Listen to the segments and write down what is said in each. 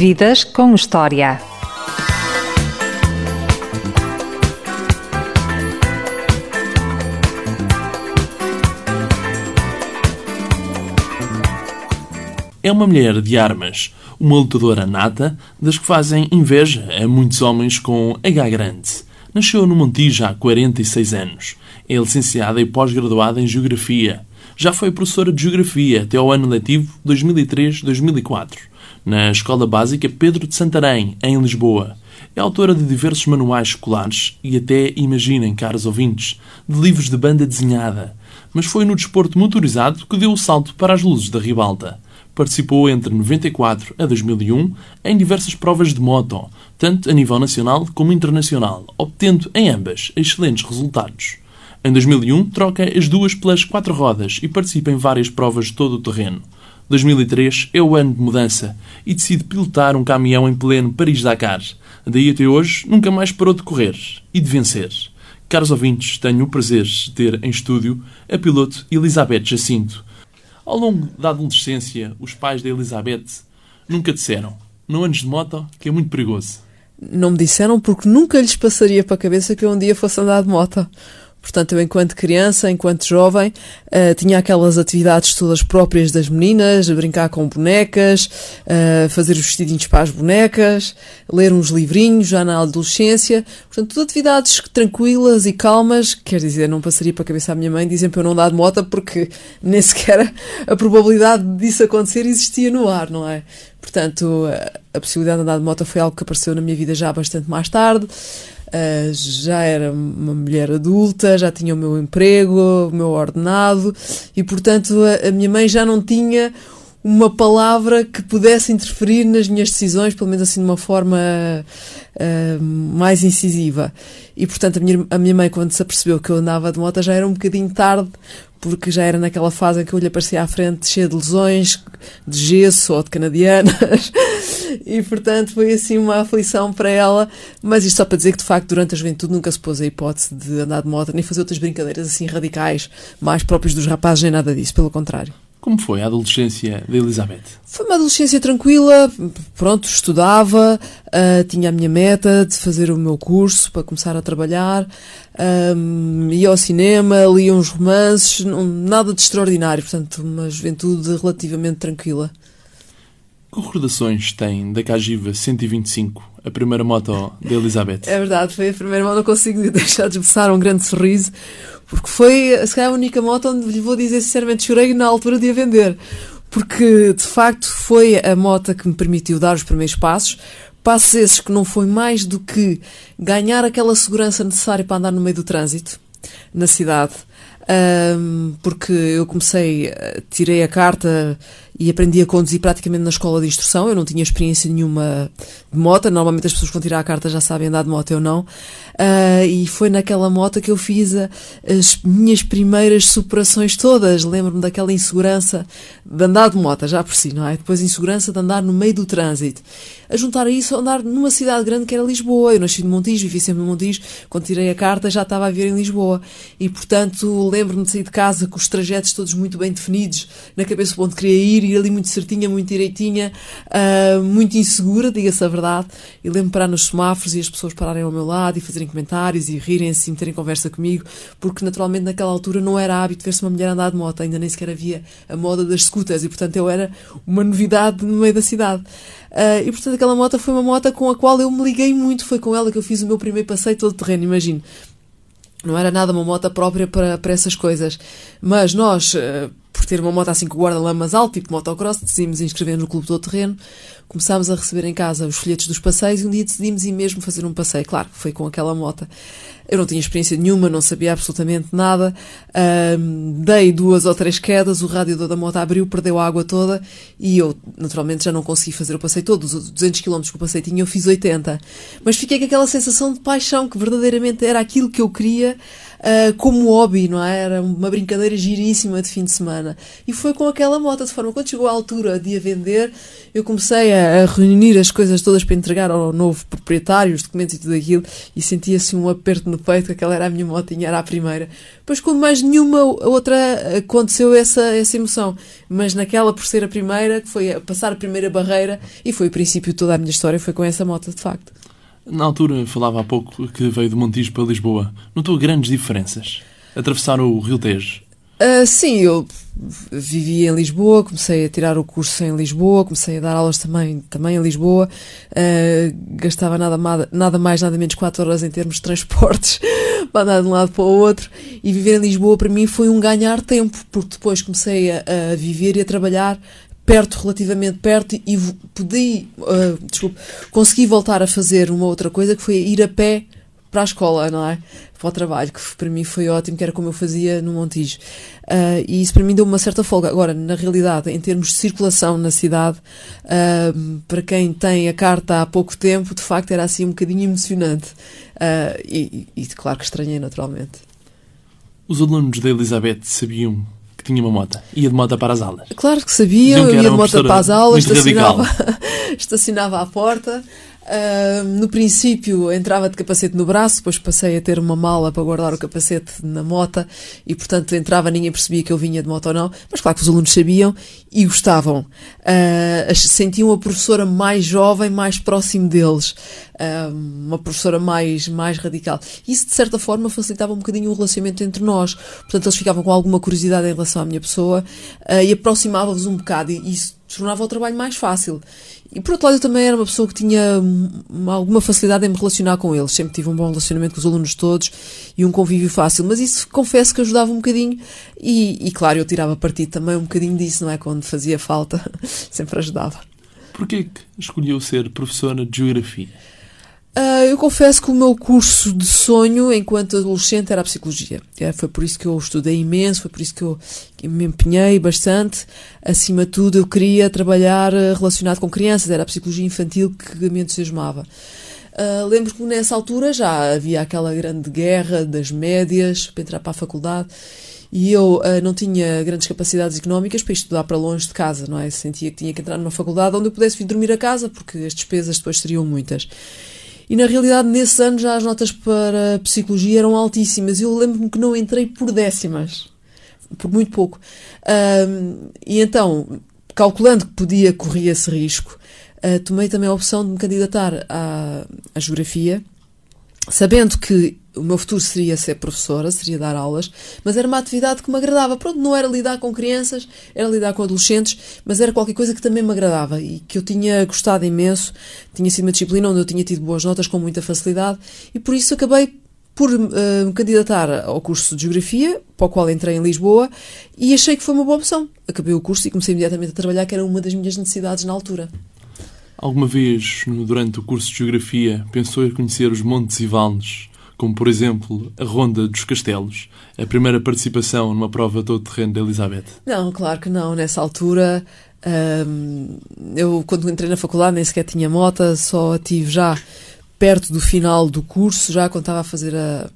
Vidas com História. É uma mulher de armas, uma lutadora nata, das que fazem inveja a muitos homens com H grande. Nasceu no Montijo há 46 anos. É licenciada e pós-graduada em Geografia. Já foi professora de Geografia até ao ano letivo 2003-2004, na Escola Básica Pedro de Santarém, em Lisboa. É autora de diversos manuais escolares e até, imaginem, caros ouvintes, de livros de banda desenhada. Mas foi no desporto motorizado que deu o salto para as luzes da ribalta participou entre 94 a 2001 em diversas provas de moto, tanto a nível nacional como internacional, obtendo em ambas excelentes resultados. Em 2001, troca as duas pelas quatro rodas e participa em várias provas de todo o terreno. 2003 é o ano de mudança e decide pilotar um caminhão em pleno Paris-Dakar. Daí até hoje, nunca mais parou de correr e de vencer. Caros ouvintes, tenho o prazer de ter em estúdio a piloto Elizabeth Jacinto, ao longo da adolescência, os pais da Elizabeth nunca disseram, não andes de moto, que é muito perigoso. Não me disseram porque nunca lhes passaria para a cabeça que eu um dia fosse andar de moto. Portanto, eu, enquanto criança, enquanto jovem, uh, tinha aquelas atividades todas próprias das meninas, brincar com bonecas, uh, fazer os vestidinhos para as bonecas, ler uns livrinhos já na adolescência. Portanto, tudo atividades tranquilas e calmas. Quer dizer, não passaria para a cabeça à minha mãe dizem para eu não dar de moto porque nem sequer a probabilidade disso acontecer existia no ar, não é? Portanto, a possibilidade de andar de moto foi algo que apareceu na minha vida já bastante mais tarde. Uh, já era uma mulher adulta, já tinha o meu emprego, o meu ordenado e, portanto, a, a, minha mãe já não tinha uma palavra que pudesse interferir nas minhas decisões, pelo menos assim de uma forma uh, mais incisiva. E, portanto, a minha, a minha mãe, quando se apercebeu que eu andava de moto, já era um bocadinho tarde porque já era naquela fase em que eu lhe aparecia à frente cheia de lesões, de gesso ou de canadianas, e portanto foi assim uma aflição para ela. Mas isto só para dizer que de facto durante a juventude nunca se pôs a hipótese de andar de moto nem fazer outras brincadeiras assim radicais, mais próprias dos rapazes, nem nada disso, pelo contrário. Como foi a adolescência de Elizabeth? Foi uma adolescência tranquila, pronto, estudava, uh, tinha a minha meta de fazer o meu curso para começar a trabalhar, ia ao cinema, lia uns romances, não, nada de extraordinário, portanto, uma juventude relativamente tranquila. Que recordações tem da Cagiva 125, a primeira moto de Elizabeth? É verdade, foi a primeira moto, não consigo deixar de esboçar um grande sorriso, porque foi, se calhar, a única moto onde lhe vou dizer sinceramente chorei na altura de a vender. Porque, de facto, foi a moto que me permitiu dar os primeiros passos. Passos esses que não foi mais do que ganhar aquela segurança necessária para andar no meio do trânsito, na cidade. Um, porque eu comecei, eh, tirei a carta e aprendi a conduzir praticamente na escola de instrução. Eu não tinha experiência nenhuma de moto. Normalmente as pessoas que vão tirar a carta já sabem andar de moto, eu não. Uh, e foi naquela moto que eu fiz a, as minhas primeiras superações todas. Lembro-me daquela insegurança de andar de moto, já por si, não é? Depois insegurança de andar no meio do trânsito. A juntar a isso, a andar numa cidade grande que era Lisboa. Eu nasci no Montijo, vivi sempre no Montijo. Quando tirei a carta já estava a viver em Lisboa. E, portanto, lembro-me de sair de casa com os trajetos todos muito bem definidos, na cabeça onde queria ir ir ali muito certinha, muito direitinha, uh, muito insegura, diga-se a verdade. E lembro-me parar nos semáforos e as pessoas pararem ao meu lado e fazerem comentários e rirem-se e meterem conversa comigo, porque naturalmente naquela altura não era hábito ver-se uma mulher andar de moto, ainda nem sequer havia a moda das scooters e portanto eu era uma novidade no meio da cidade. Uh, e portanto aquela moto foi uma moto com a qual eu me liguei muito, foi com ela que eu fiz o meu primeiro passeio todo terreno, imagino. Não era nada uma moto própria para, para essas coisas. Mas nós, uh, por ter uma moto assim com guarda-lamas alto, tipo motocross, decidimos inscrever no Clube do Terreno. Começámos a receber em casa os folhetos dos passeios e um dia decidimos ir mesmo fazer um passeio. Claro, foi com aquela moto. Eu não tinha experiência nenhuma, não sabia absolutamente nada. Um, dei duas ou três quedas, o radiador da moto abriu, perdeu a água toda e eu, naturalmente, já não consegui fazer o passeio todo. Os 200 km que o passeio tinha, eu fiz 80. Mas fiquei com aquela sensação de paixão, que verdadeiramente era aquilo que eu queria uh, como hobby, não é? Era uma brincadeira giríssima de fim de semana. E foi com aquela moto, de forma, quando chegou a altura de a vender, eu comecei a, a reunir as coisas todas para entregar ao novo proprietário, os documentos e tudo aquilo, e sentia-se um aperto no peito, que aquela era a minha motinha, era a primeira. Depois, quando mais nenhuma outra aconteceu essa, essa emoção, mas naquela por ser a primeira, que foi a passar a primeira barreira, e foi o princípio de toda a minha história, foi com essa moto, de facto. Na altura, falava há pouco que veio de Montijo para Lisboa. Notou grandes diferenças? Atravessar o Rio Tejo? Uh, sim, eu vivi em Lisboa, comecei a tirar o curso em Lisboa, comecei a dar aulas também, também em Lisboa, uh, gastava nada, nada mais, nada menos 4 horas em termos de transportes para andar de um lado para o outro e viver em Lisboa para mim foi um ganhar tempo, porque depois comecei a, a viver e a trabalhar perto, relativamente perto, e podia, uh, desculpe, consegui voltar a fazer uma outra coisa que foi ir a pé para a escola, não é? Para o trabalho, que para mim foi ótimo, que era como eu fazia no Montijo. Uh, e isso para mim deu uma certa folga. Agora, na realidade, em termos de circulação na cidade, uh, para quem tem a carta há pouco tempo, de facto era assim um bocadinho emocionante. Uh, e, e, claro que estranhei, naturalmente. Os alunos da Elizabeth sabiam que tinha uma moto. Ia de moto para as aulas. Claro que sabiam, eu ia de moto para as aulas, estacionava, estacionava à porta. Uh, no princípio entrava de capacete no braço, depois passei a ter uma mala para guardar o capacete na moto e, portanto, entrava, ninguém percebia que eu vinha de moto ou não, mas claro que os alunos sabiam e gostavam. Uh, sentiam a professora mais jovem, mais próximo deles, uh, uma professora mais, mais radical. Isso, de certa forma, facilitava um bocadinho o relacionamento entre nós. Portanto, eles ficavam com alguma curiosidade em relação à minha pessoa e aproximava-vos um bocado, e isso tornava o trabalho mais fácil. E por outro lado, eu também era uma pessoa que tinha alguma facilidade em me relacionar com eles. Sempre tive um bom relacionamento com os alunos todos e um convívio fácil. Mas isso confesso que ajudava um bocadinho. E, e claro, eu tirava partido também um bocadinho disso, não é? Quando fazia falta, sempre ajudava. Porquê que escolheu ser professora de Geografia? Uh, eu confesso que o meu curso de sonho enquanto adolescente era a psicologia. É, foi por isso que eu estudei imenso, foi por isso que eu, me empenhei bastante. Acima de tudo, eu queria trabalhar ah, relacionado com crianças, era a psicologia infantil que me entusiasmava. Uh, lembro que nessa altura já havia aquela grande guerra das médias para entrar para a faculdade e eu uh, não tinha grandes capacidades económicas para estudar para longe de casa, não é? Sentia que tinha que entrar numa faculdade onde eu pudesse vir dormir a casa, porque as despesas depois seriam muitas. E na realidade, nesses anos já as notas para psicologia eram altíssimas. Eu lembro-me que não entrei por décimas, por muito pouco. Um, e então, calculando que podia correr esse risco, uh, tomei também a opção de me candidatar à, à geografia, sabendo que o meu futuro seria ser professora, seria dar aulas, mas era uma atividade que me agradava. Pronto, não era lidar com crianças, era lidar com adolescentes, mas era qualquer coisa que também me agradava e que eu tinha gostado imenso. Tinha sido uma disciplina onde eu tinha tido boas notas com muita facilidade e por isso acabei por uh, me candidatar ao curso de Geografia, para o qual entrei em Lisboa, e achei que foi uma boa opção. Acabei o curso e comecei imediatamente a trabalhar, que era uma das minhas necessidades na altura. Alguma vez, durante o curso de Geografia, pensou em conhecer os montes e vales como por exemplo a Ronda dos Castelos, a primeira participação numa prova todo terreno da Elizabeth? Não, claro que não. Nessa altura, hum, eu quando entrei na faculdade nem sequer tinha moto, só tive já perto do final do curso, já quando estava a fazer a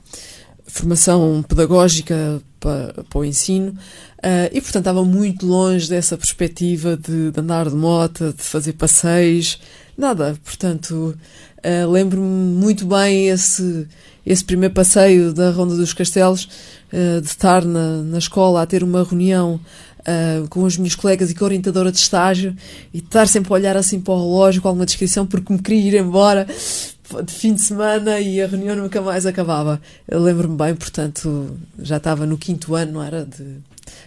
formação pedagógica para, para o ensino. Uh, e portanto estava muito longe dessa perspectiva de, de andar de moto, de fazer passeios, nada. Portanto, uh, lembro-me muito bem esse, esse primeiro passeio da Ronda dos Castelos, uh, de estar na, na escola a ter uma reunião uh, com os meus colegas e com a orientadora de estágio e estar sempre a olhar assim para o relógio com alguma descrição porque me queria ir embora de fim de semana e a reunião nunca mais acabava. Lembro-me bem, portanto, já estava no quinto ano, não era? De...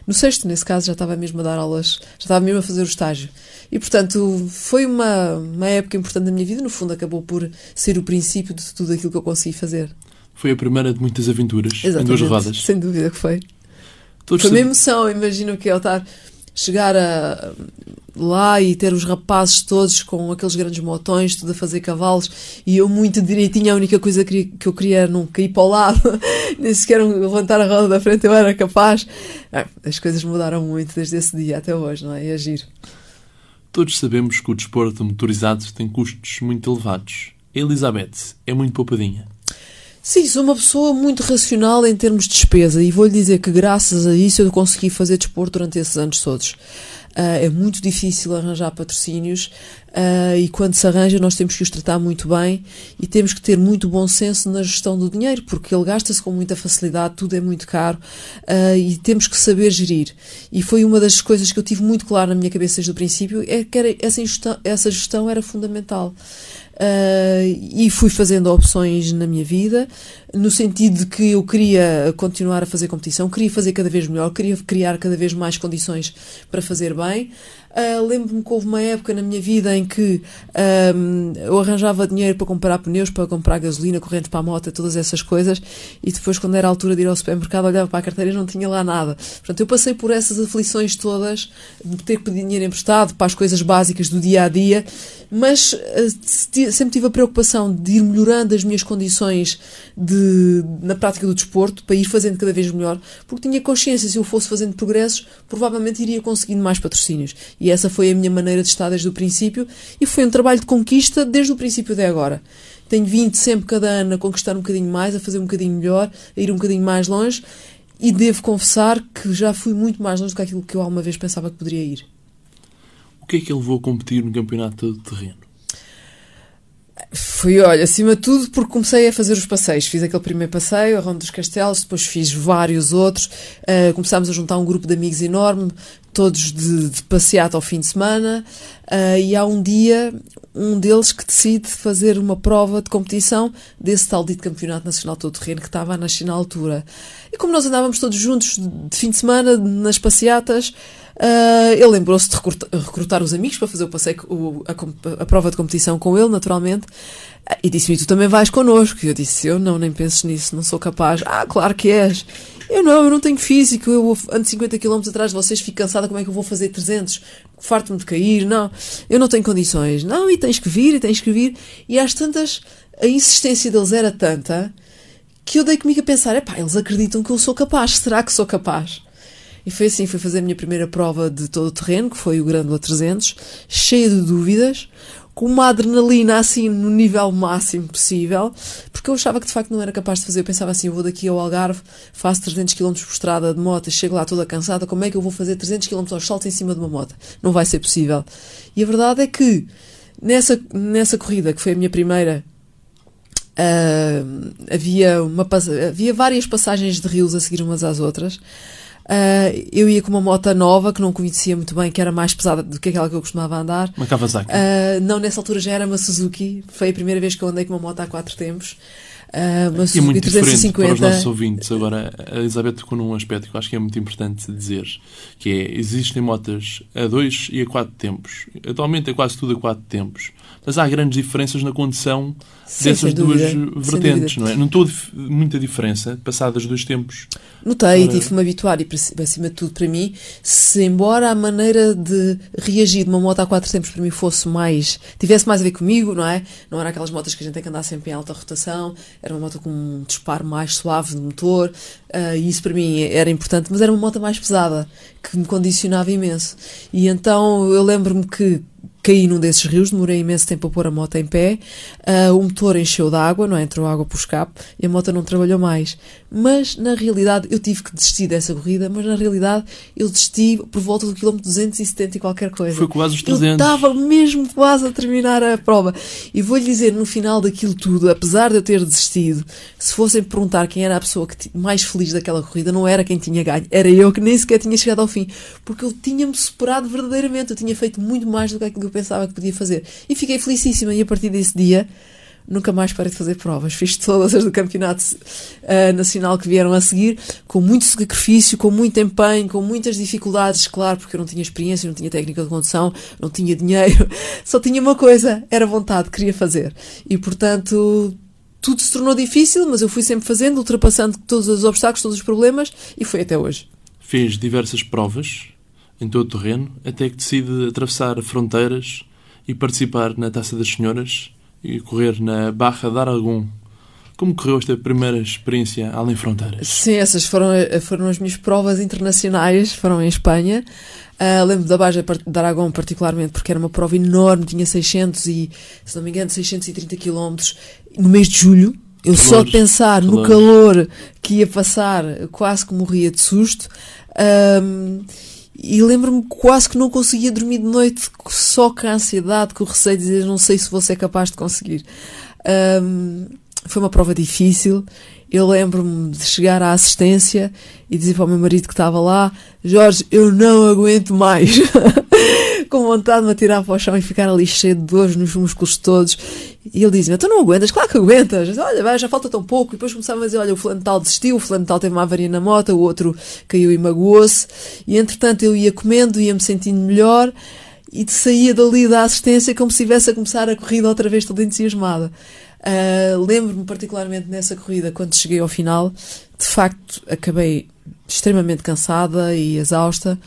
No sexto, nesse caso, já estava mesmo a dar aulas, já estava mesmo a fazer o estágio. E, portanto, foi uma, uma época importante da minha vida, no fundo, acabou por ser o princípio de tudo aquilo que eu consegui fazer. Foi a primeira de muitas aventuras Exatamente, em duas rodas. Sem dúvida que foi. Todos foi uma emoção, imagino que eu estar chegar a, lá e ter os rapazes todos com aqueles grandes motões, tudo a fazer cavalos, e eu muito direitinho, a única coisa que, eu queria era não cair para o lado, nem sequer levantar a roda da frente, eu era capaz. Ah, as coisas mudaram muito desde esse dia até hoje, não é? E agir. Todos sabemos que o desporto motorizado tem custos muito elevados. Elizabeth é muito poupadinha. Sim, sou uma pessoa muito racional em termos de despesa e vou-lhe dizer que graças a isso eu consegui fazer desporto durante esses anos todos. Uh, é muito difícil arranjar patrocínios uh, e quando se arranja nós temos que os tratar muito bem e temos que ter muito bom senso na gestão do dinheiro porque ele gasta-se com muita facilidade, tudo é muito caro uh, e temos que saber gerir. E foi uma das coisas que eu tive muito claro na minha cabeça desde o princípio, é que era, essa, gestão, essa gestão era fundamental. Uh, e fui fazendo opções na minha vida, no sentido de que eu queria continuar a fazer competição, queria fazer cada vez melhor, queria criar cada vez mais condições para fazer bem. Uh, Lembro-me que houve uma época na minha vida em que um, eu arranjava dinheiro para comprar pneus, para comprar gasolina, corrente para a moto, todas essas coisas, e depois, quando era a altura de ir ao supermercado, olhava para a carteira e não tinha lá nada. Portanto, eu passei por essas aflições todas de ter que pedir dinheiro emprestado para as coisas básicas do dia a dia, mas uh, sempre tive a preocupação de ir melhorando as minhas condições de, na prática do desporto para ir fazendo cada vez melhor, porque tinha consciência se eu fosse fazendo progressos, provavelmente iria conseguindo mais patrocínios. E e essa foi a minha maneira de estar desde o princípio e foi um trabalho de conquista desde o princípio até agora. Tenho vindo sempre cada ano a conquistar um bocadinho mais, a fazer um bocadinho melhor, a ir um bocadinho mais longe e devo confessar que já fui muito mais longe do que aquilo que eu alguma vez pensava que poderia ir. O que é que ele levou a competir no campeonato de terreno? Fui, olha, acima de tudo, porque comecei a fazer os passeios. Fiz aquele primeiro passeio, a Ronda dos Castelos, depois fiz vários outros. Uh, começámos a juntar um grupo de amigos enorme, todos de, de passeata ao fim de semana. Uh, e há um dia, um deles que decide fazer uma prova de competição desse tal dito Campeonato Nacional Todo Terreno que estava a nascer na altura. E como nós andávamos todos juntos de fim de semana, nas passeatas, Uh, ele lembrou-se de recrutar, recrutar, os amigos para fazer o passeio, o, a, a, prova de competição com ele, naturalmente. Uh, e disse-me: Tu também vais connosco. E eu disse: Eu não, nem penses nisso, não sou capaz. Ah, claro que és. Eu não, eu não tenho físico. Eu ando 50 km atrás de vocês, fico cansada. Como é que eu vou fazer 300? Farto-me de cair. Não, eu não tenho condições. Não, e tens que vir, e tens que vir. E às tantas, a insistência deles era tanta que eu dei comigo a pensar: Epá, eles acreditam que eu sou capaz. Será que sou capaz? E foi assim, fui fazer a minha primeira prova de todo o terreno, que foi o Grândola 300, cheia de dúvidas, com uma adrenalina assim no nível máximo possível, porque eu achava que de facto não era capaz de fazer. Eu pensava assim: eu vou daqui ao Algarve, faço 300 km por estrada de moto, chego lá toda cansada, como é que eu vou fazer 300 km aos saltos em cima de uma moto? Não vai ser possível. E a verdade é que nessa, nessa corrida, que foi a minha primeira, uh, havia, uma, havia várias passagens de rios a seguir umas às outras. Uh, eu ia com uma moto nova que não conhecia muito bem, que era mais pesada do que aquela que eu costumava andar. Uma Kawasaki? Uh, não, nessa altura já era uma Suzuki. Foi a primeira vez que eu andei com uma moto há quatro tempos. Uh, uma Suzuki é muito 350. para os nossos ouvintes. Agora, a Elizabeth tocou num aspecto que eu acho que é muito importante dizer, que é, existem motas a dois e a quatro tempos. Atualmente é quase tudo a quatro tempos. Mas há grandes diferenças na condição Sim, dessas duas vertentes, não é? Não estou muita diferença, passadas dois tempos. Notei e tive-me habituar, e acima de tudo para mim, se embora a maneira de reagir de uma moto há quatro tempos para mim fosse mais, tivesse mais a ver comigo, não é? Não era aquelas motas que a gente tem que andar sempre em alta rotação, era uma moto com um disparo mais suave de motor, uh, e isso para mim era importante, mas era uma moto mais pesada, que me condicionava imenso. E então eu lembro-me que caí num desses rios, demorei imenso tempo a pôr a moto em pé, uh, o motor encheu de água, não é? entrou água por escape e a moto não trabalhou mais. Mas na realidade eu tive que desistir dessa corrida, mas na realidade eu desisti por volta do quilómetro 270 e qualquer coisa. Foi quase os 300. Eu estava mesmo quase a terminar a prova. E vou-lhe dizer, no final daquilo tudo, apesar de eu ter desistido, se fossem perguntar quem era a pessoa que mais feliz daquela corrida, não era quem tinha ganho, era eu que nem sequer tinha chegado ao fim, porque eu tinha-me superado verdadeiramente, eu tinha feito muito mais do que aquilo que eu pensava que podia fazer. E fiquei felicíssima. E a partir desse dia, nunca mais parei de fazer provas. Fiz todas as do campeonato uh, nacional que vieram a seguir, com muito sacrifício, com muito empenho, com muitas dificuldades, claro, porque eu não tinha experiência, não tinha técnica de condução, não tinha dinheiro, só tinha uma coisa, era vontade, queria fazer. E portanto. Tudo se tornou difícil, mas eu fui sempre fazendo, ultrapassando todos os obstáculos, todos os problemas, e foi até hoje. Fez diversas provas em todo o terreno, até que decide atravessar fronteiras e participar na Taça das Senhoras e correr na Barra de Aragão. Como correu esta primeira experiência além fronteiras? Sim, essas foram, foram as minhas provas internacionais, foram em Espanha. Uh, lembro da Baja de Aragão particularmente porque era uma prova enorme, tinha 600 e, se não me engano, 630 km no mês de julho, eu calor, só de pensar no calor. calor que ia passar, quase que morria de susto. E lembro-me quase que não conseguia dormir de noite só com a ansiedade, com o receio de dizer não sei se vou ser capaz de conseguir. Ahm, foi uma prova difícil. Eu lembro-me de chegar à assistência e dizer para o meu marido que estava lá: Jorge, eu não aguento mais. Com vontade de me atirar para o chão e ficar ali cheio de dores nos músculos todos. E ele dizia: Tu não aguentas? Claro que aguentas. Olha, vai, já falta tão pouco. E depois começava a dizer: Olha, o fulano tal desistiu, o fulano tal teve uma avaria na moto, o outro caiu e magoou-se. E entretanto eu ia comendo, ia-me sentindo melhor e saía dali da assistência como se estivesse a começar a corrida outra vez toda entusiasmada. Uh, Lembro-me particularmente nessa corrida, quando cheguei ao final, de facto acabei extremamente cansada e exausta.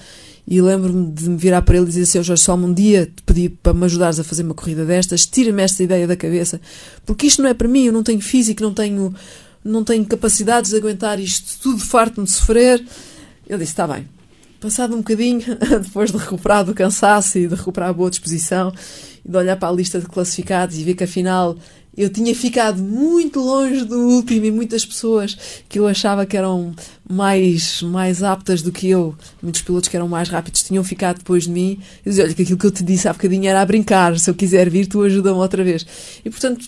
E lembro-me de me virar para ele e dizer assim: "Ó Jorge, só um dia te pedi para me ajudares a fazer uma corrida destas, tira-me esta ideia da cabeça, porque isto não é para mim, eu não tenho físico, não tenho, não tenho capacidades de aguentar isto tudo, farto-me de sofrer. Ele disse: Está bem. Passado um bocadinho, depois de recuperar do cansaço e de recuperar a boa disposição, e de olhar para a lista de classificados e ver que afinal eu tinha ficado muito longe do último e muitas pessoas que eu achava que eram mais, mais aptas do que eu, muitos pilotos que eram mais rápidos tinham ficado depois de mim. Eu dizia, olha, que aquilo que eu te disse há bocadinho era a brincar, se eu quiser vir, tu ajuda-me outra vez. E portanto,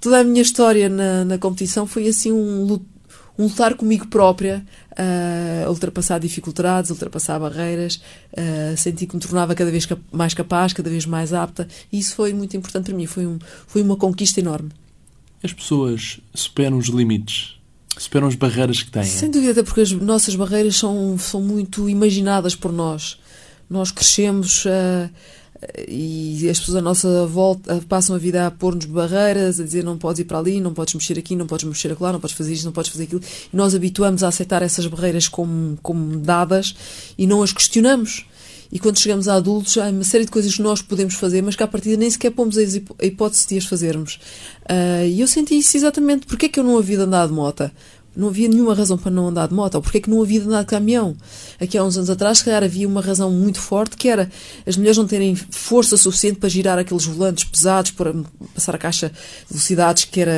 toda a minha história na, na competição foi assim um, lut- um lutar comigo própria, a ultrapassar dificuldades, ultrapassar barreiras, ah, senti que me tornava cada vez mais capaz, cada vez mais apta, e isso foi muito importante para mim, foi, um, foi uma conquista enorme. As pessoas superam os limites, superam as barreiras que têm. Sem dúvida, até porque as nossas barreiras são, são muito imaginadas por nós. Nós crescemos ah, e as pessoas à nossa volta ah, passam a vida a pôr-nos barreiras, a dizer não podes ir para ali, não podes mexer aqui, não podes mexer acolá, não podes fazer isto, não podes fazer aquilo. E nós habituamos a aceitar essas barreiras como, como dadas e não as questionamos. E quando chegamos a adultos, há uma série de coisas que nós podemos fazer, mas que à partida nem sequer pomos a hipó- a hipótese de as fazermos. Ah, E eu senti isso exatamente. Porquê é que eu não havia de andar de moto? Não havia nenhuma razão para não andar de moto. Ou porque é que não havia de andar de caminhão? Aqui há uns anos atrás, se calhar, havia uma razão muito forte que era as mulheres não terem força suficiente para girar aqueles volantes pesados, para passar a caixa de velocidades que era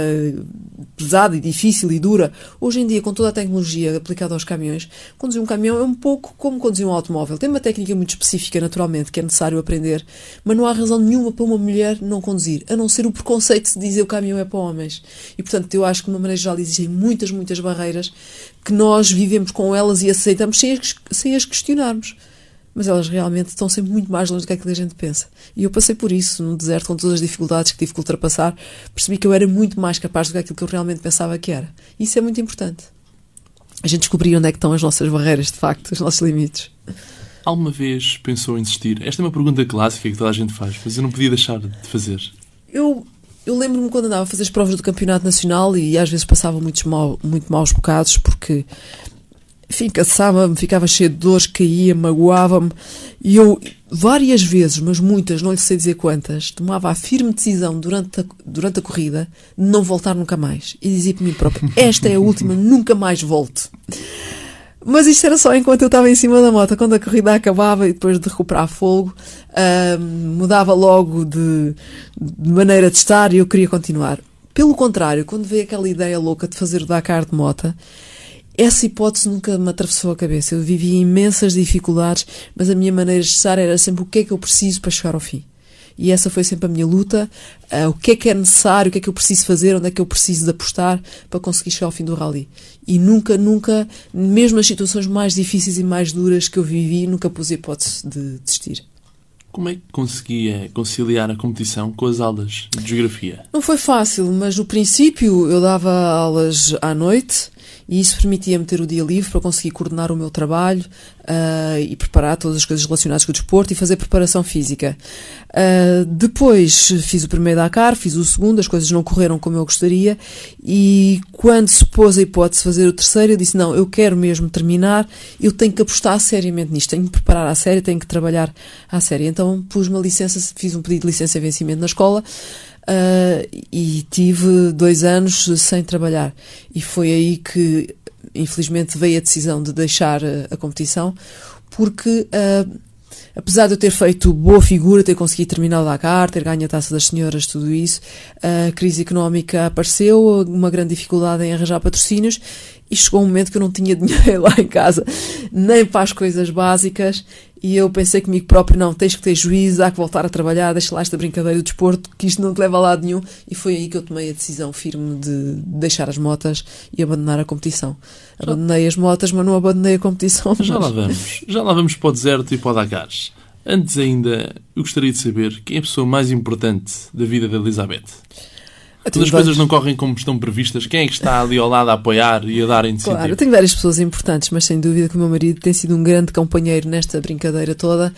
pesada e difícil e dura. Hoje em dia, com toda a tecnologia aplicada aos caminhões, conduzir um caminhão é um pouco como conduzir um automóvel. Tem uma técnica muito específica, naturalmente, que é necessário aprender, mas não há razão nenhuma para uma mulher não conduzir, a não ser o preconceito de dizer o caminhão é para homens. E, portanto, eu acho que, de uma maneira geral, existem muitas, muitas barreiras que nós vivemos com elas e aceitamos sem as, sem as questionarmos. Mas elas realmente estão sempre muito mais longe do que aquilo que a gente pensa. E eu passei por isso no deserto, com todas as dificuldades que tive que ultrapassar, percebi que eu era muito mais capaz do que aquilo que eu realmente pensava que era. Isso é muito importante. A gente descobrir onde é que estão as nossas barreiras, de facto, os nossos limites. Alguma vez pensou em desistir? Esta é uma pergunta clássica que toda a gente faz, mas eu não podia deixar de fazer. Eu, eu lembro-me quando andava a fazer as provas do Campeonato Nacional e às vezes passava muitos mal, muito maus bocados porque, enfim, cansava-me, ficava cheio de dores, caía, magoava-me e eu, várias vezes, mas muitas, não lhe sei dizer quantas, tomava a firme decisão durante a, durante a corrida de não voltar nunca mais e dizia para mim própria: Esta é a última, nunca mais volto. Mas isto era só enquanto eu estava em cima da moto. Quando a corrida acabava e depois de recuperar fogo, ah, mudava logo de, de maneira de estar e eu queria continuar. Pelo contrário, quando veio aquela ideia louca de fazer o Dakar de moto, essa hipótese nunca me atravessou a cabeça. Eu vivia imensas dificuldades, mas a minha maneira de estar era sempre o que é que eu preciso para chegar ao fim. E essa foi sempre a minha luta. ah, o que é que é necessário, o que é que eu preciso fazer, onde é que eu preciso de apostar para conseguir chegar ao fim do rally. E nunca, nunca, mesmo nas situações mais difíceis e mais duras que eu vivi, nunca pus a hipótese de desistir. Como é que conseguia conciliar a competição com as aulas de geografia? Não foi fácil, mas no princípio eu dava aulas à noite e isso permitia-me ter o dia livre para conseguir coordenar o meu trabalho ah, e preparar todas as coisas relacionadas com o desporto e fazer preparação física. Ah, depois fiz o primeiro Dakar, fiz o segundo, as coisas não correram como eu gostaria e quando se pôs a hipótese de fazer o terceiro, eu disse: Não, eu quero mesmo terminar, eu tenho que apostar seriamente nisto, tenho que preparar à série, tenho que trabalhar à série. Então pus uma licença, fiz um pedido de licença e vencimento na escola. Ah, e tive dois anos sem trabalhar. E foi aí que, infelizmente, veio a decisão de deixar a, a competição, porque ah, apesar de eu ter feito boa figura, ter conseguido terminar o Dakar, ter ganho a taça das senhoras, tudo isso, a crise económica apareceu, uma grande dificuldade em arranjar patrocínios e chegou um momento que eu não tinha dinheiro lá em casa, nem para as coisas básicas, e eu pensei comigo próprio, não, tens que ter juízo, há que voltar a trabalhar, deixa lá esta brincadeira do desporto, que isto não te leva a lado nenhum, e foi aí que eu tomei a decisão firme de deixar as motas e abandonar a competição. Já. Abandonei as motas, mas não abandonei a competição. Já mas... lá vamos, já lá vamos para o deserto e para o Dakar. Antes ainda, eu gostaria de saber quem é a pessoa mais importante da vida da Elizabeth. Quando as coisas não correm como estão previstas, quem é que está ali ao lado a apoiar e a dar incentivo? Claro, eu tenho várias pessoas importantes, mas sem dúvida que o meu marido tem sido um grande companheiro nesta brincadeira toda.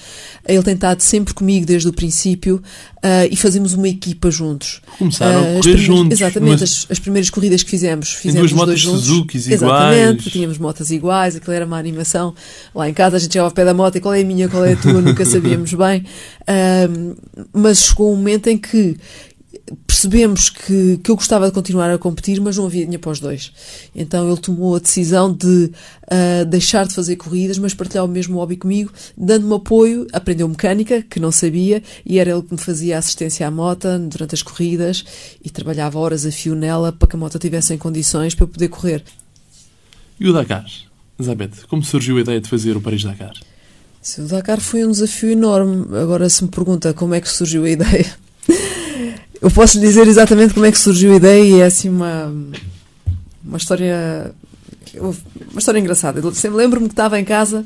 Ele tem estado sempre comigo desde o princípio uh, e fazemos uma equipa juntos. Começaram uh, a correr juntos. Exatamente, as, as, primeiras corridas que fizemos, fizemos duas motos Suzuki iguais. Exatamente, tínhamos motas iguais, aquilo era uma animação. Lá em casa a gente chegava ao pé da moto e qual é a minha, qual é a tua, nunca sabíamos bem. Uh, mas chegou um momento em que percebemos que, que eu gostava de continuar a competir, mas não havia dinheiro para os dois. Então ele tomou a decisão de uh, deixar de fazer corridas, mas partilhar o mesmo hobby comigo, dando-me apoio, aprendeu mecânica, que não sabia, e era ele que me fazia assistência à moto durante as corridas e trabalhava horas a fio nela para que a moto tivesse em condições para poder correr. E o Dakar? Elizabeth, como surgiu a ideia de fazer o Paris-Dakar? O Dakar foi um desafio enorme. Agora, se me pergunta como é que surgiu a ideia, eu posso lhe dizer exatamente como é que surgiu a ideia e é assim uma, uma história uma história engraçada. Lembro-me que estava em casa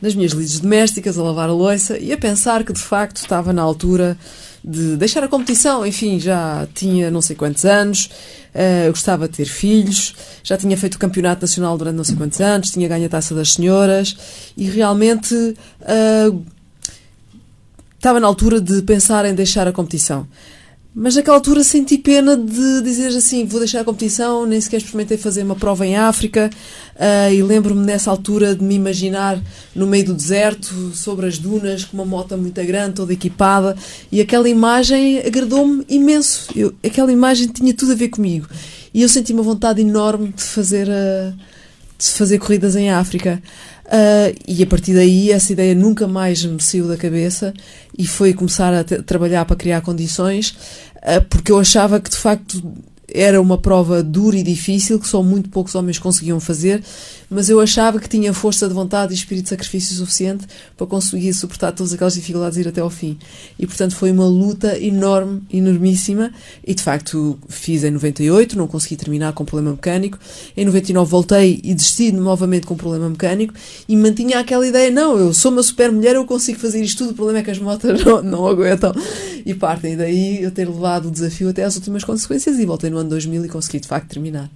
nas minhas lides domésticas a lavar a louça e a pensar que de facto estava na altura de deixar a competição. Enfim, já tinha não sei quantos anos, uh, gostava de ter filhos, já tinha feito o campeonato nacional durante não sei quantos anos, tinha ganho a taça das senhoras e realmente uh, estava na altura de pensar em deixar a competição. Mas naquela altura senti pena de dizer assim: vou deixar a competição, nem sequer experimentei fazer uma prova em África. Uh, e lembro-me nessa altura de me imaginar no meio do deserto, sobre as dunas, com uma moto muito grande, toda equipada. E aquela imagem agradou-me imenso. Eu, aquela imagem tinha tudo a ver comigo. E eu senti uma vontade enorme de fazer, uh, de fazer corridas em África. Uh, e a partir daí essa ideia nunca mais me saiu da cabeça e foi começar a trabalhar para criar condições, uh, porque eu achava que de facto era uma prova dura e difícil que só muito poucos homens conseguiam fazer, mas eu achava que tinha força de vontade e espírito de sacrifício suficiente para conseguir suportar todas aquelas dificuldades e ir até ao fim. E portanto foi uma luta enorme, enormíssima, e de facto fiz em 98, não consegui terminar com problema mecânico. Em 99 voltei e desisti novamente com problema mecânico e mantinha aquela ideia: não, eu sou uma super mulher, eu consigo fazer isto tudo, o problema é que as motas não, não aguentam. E partem daí eu ter levado o desafio até às últimas consequências e voltei no ano 2000 e consegui de facto terminar.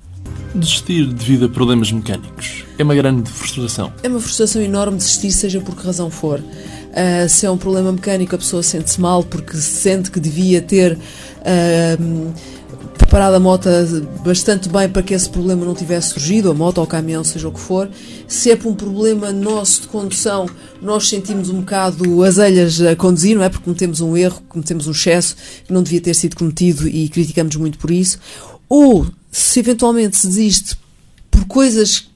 Desistir devido a problemas mecânicos é uma grande frustração. É uma frustração enorme desistir, seja por que razão for. Uh, se é um problema mecânico, a pessoa sente-se mal porque sente que devia ter uh, preparado a moto bastante bem para que esse problema não tivesse surgido, a moto ou o caminhão, seja o que for. Se é por um problema nosso de condução, nós sentimos um bocado as elhas a conduzir, não é? Porque cometemos um erro, cometemos um excesso que não devia ter sido cometido e criticamos muito por isso. Ou se eventualmente se desiste por coisas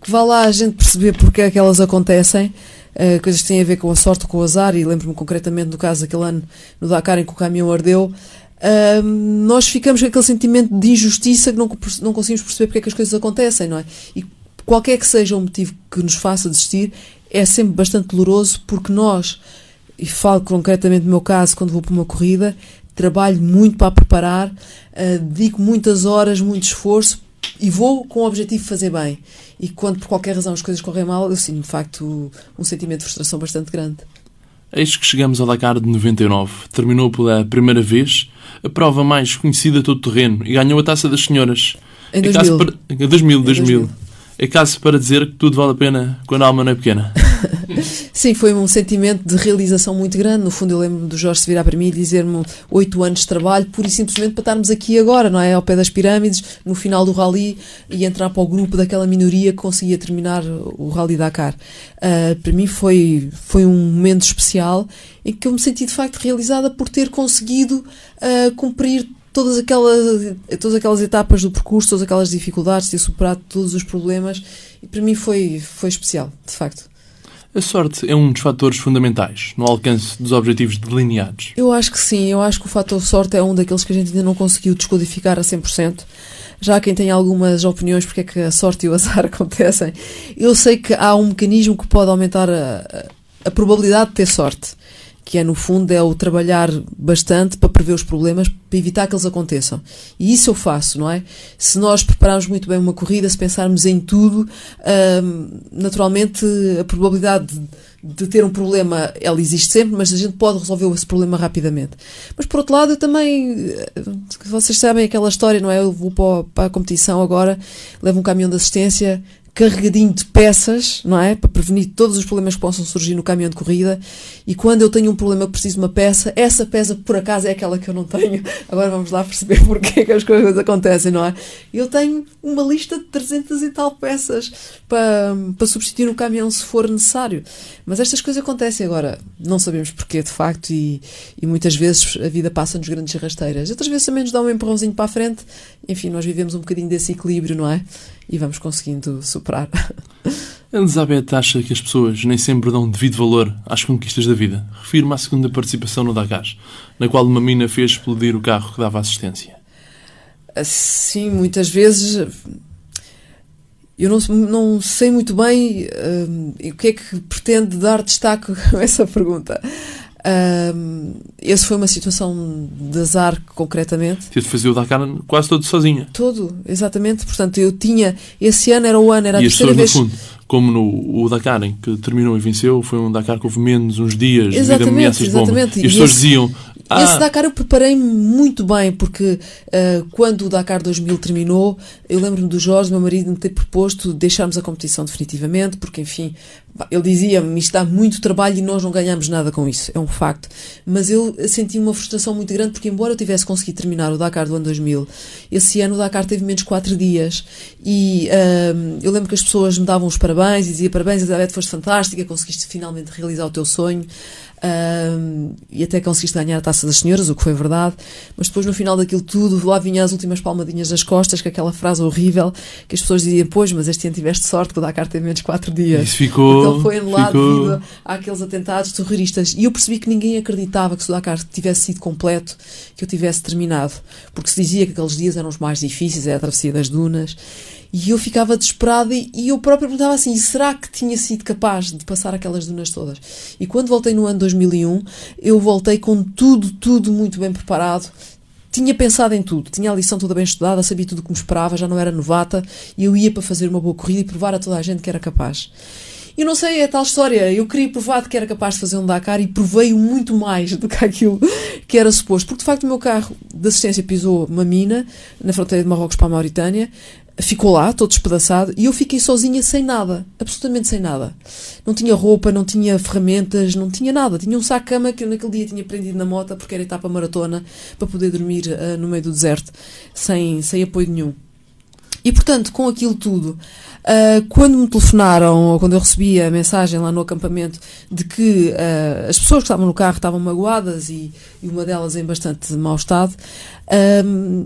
que vá lá a gente perceber porque é que elas acontecem, uh, coisas que têm a ver com a sorte, com o azar, e lembro-me concretamente do caso daquele ano no Dakar em que o caminhão ardeu, nós ficamos com aquele sentimento de injustiça que não, não conseguimos perceber porque é que as coisas acontecem, não é? E qualquer que seja o motivo que nos faça desistir, é sempre bastante doloroso porque nós, e falo concretamente no meu caso, quando vou para uma corrida, trabalho muito para preparar, uh, dedico muitas horas, muito esforço e vou com o objetivo de fazer bem. E quando por qualquer razão as coisas correm mal, eu sinto de facto um sentimento de frustração bastante grande. Eis que chegamos ao Dakar de 99. Terminou pela primeira vez a prova mais conhecida todo o terreno e ganhou a taça das senhoras. Em 2000. Para... 2000, 2000. 2000. É caso para dizer que tudo vale a pena quando a alma não é pequena. Sim, foi um sentimento de realização muito grande. No fundo, eu lembro do Jorge virar para mim e dizer-me oito anos de trabalho, pura e simplesmente para estarmos aqui agora, não é? Ao pé das pirâmides, no final do rally e entrar para o grupo daquela minoria que conseguia terminar o Rally Dakar. Uh, para mim foi, foi um momento especial em que eu me senti de facto realizada por ter conseguido uh, cumprir todas aquelas, todas aquelas etapas do percurso, todas aquelas dificuldades, ter superado todos os problemas, e para mim foi, foi especial, de facto. A sorte é um dos fatores fundamentais no alcance dos objetivos delineados. Eu acho que sim, eu acho que o fator sorte é um daqueles que a gente ainda não conseguiu descodificar a 100%. Já quem tem algumas opiniões porque é que a sorte e o azar acontecem, eu sei que há um mecanismo que pode aumentar a, a, a probabilidade de ter sorte que é no fundo é o trabalhar bastante para prever os problemas, para evitar que eles aconteçam. E isso eu faço, não é? Se nós prepararmos muito bem uma corrida, se pensarmos em tudo, hum, naturalmente a probabilidade de, de, ter um problema, ela existe sempre, mas a gente pode resolver esse problema rapidamente. Mas por outro lado, eu também, eh, vocês sabem aquela história, não é? Eu vou para a competição agora, levo um caminhão de assistência, carregadinho de peças, não é? Para prevenir todos os problemas que possam surgir no caminhão de corrida. E quando eu tenho um problema que preciso de uma peça, essa peça por acaso é aquela que eu não tenho. Agora vamos lá perceber porque é que as coisas acontecem, não é? Eu tenho uma lista de 300 e tal peças para, para substituir o caminhão se for necessário. Mas estas coisas acontecem agora. Não sabemos porquê, de facto, e, e muitas vezes a vida passa-nos grandes rasteiras. Outras vezes também nos dá um empurrãozinho para a frente. Enfim, nós vivemos um bocadinho desse equilíbrio, não é? e vamos conseguindo superar. Elizabeth acha que as pessoas nem sempre dão devido valor às conquistas da vida. Refiro-me à segunda participação no Dakar, na qual uma mina fez explodir o carro que dava assistência. Sim, muitas vezes. Eu não, não sei muito bem uh, o que é que pretende dar destaque a essa pergunta. Um, essa foi uma situação de azar, concretamente. Tive de fazer o Dakar quase todo sozinha. Todo, exatamente. Portanto, eu tinha. Esse ano era o ano, era a e terceira vez. Como no o Dakar em que terminou e venceu, foi um Dakar que houve menos uns dias exatamente, ameaças exatamente. E as pessoas diziam ah. Esse Dakar eu preparei-me muito bem, porque uh, quando o Dakar 2000 terminou, eu lembro-me do Jorge, meu marido, me ter proposto deixarmos a competição definitivamente, porque, enfim, ele dizia-me, isto dá muito trabalho e nós não ganhamos nada com isso, é um facto. Mas eu senti uma frustração muito grande, porque embora eu tivesse conseguido terminar o Dakar do ano 2000, esse ano o Dakar teve menos 4 dias, e uh, eu lembro que as pessoas me davam os parabéns, e diziam parabéns, Elizabeth, foste fantástica, conseguiste finalmente realizar o teu sonho e até conseguiste ganhar a taça das senhoras, o que foi verdade, mas depois no final daquilo tudo, lá vinha as últimas palmadinhas das costas, com aquela frase horrível que as pessoas diziam: Pois, mas este ano tiveste sorte que o Dakar teve menos 4 dias. Isso ficou. Ele foi anulado ficou... devido àqueles atentados terroristas. E eu percebi que ninguém acreditava que se o Dakar tivesse sido completo, que eu tivesse terminado, porque se dizia que aqueles dias eram os mais difíceis, é a travessia das dunas. E eu ficava desesperada e, e eu própria perguntava assim: será que tinha sido capaz de passar aquelas dunas todas? E quando voltei no ano 2001, eu voltei com tudo, tudo muito bem preparado. Tinha pensado em tudo, tinha a lição toda bem estudada, sabia tudo o que me esperava, já não era novata e eu ia para fazer uma boa corrida e provar a toda a gente que era capaz. E não sei, é tal história. Eu queria provar que era capaz de fazer um Dakar e provei-o muito mais do que aquilo que era suposto. Porque de facto o meu carro de assistência pisou uma mina na fronteira de Marrocos para a Mauritânia ficou lá, todo despedaçado, e eu fiquei sozinha sem nada, absolutamente sem nada. Não tinha roupa, não tinha ferramentas, não tinha nada. Tinha um saco-cama que eu naquele dia tinha prendido na moto porque era etapa maratona para poder dormir uh, no meio do deserto, sem, sem apoio nenhum. E portanto, com aquilo tudo, uh, quando me telefonaram, ou quando eu recebi a mensagem lá no acampamento de que uh, as pessoas que estavam no carro estavam magoadas e, e uma delas em bastante mau estado,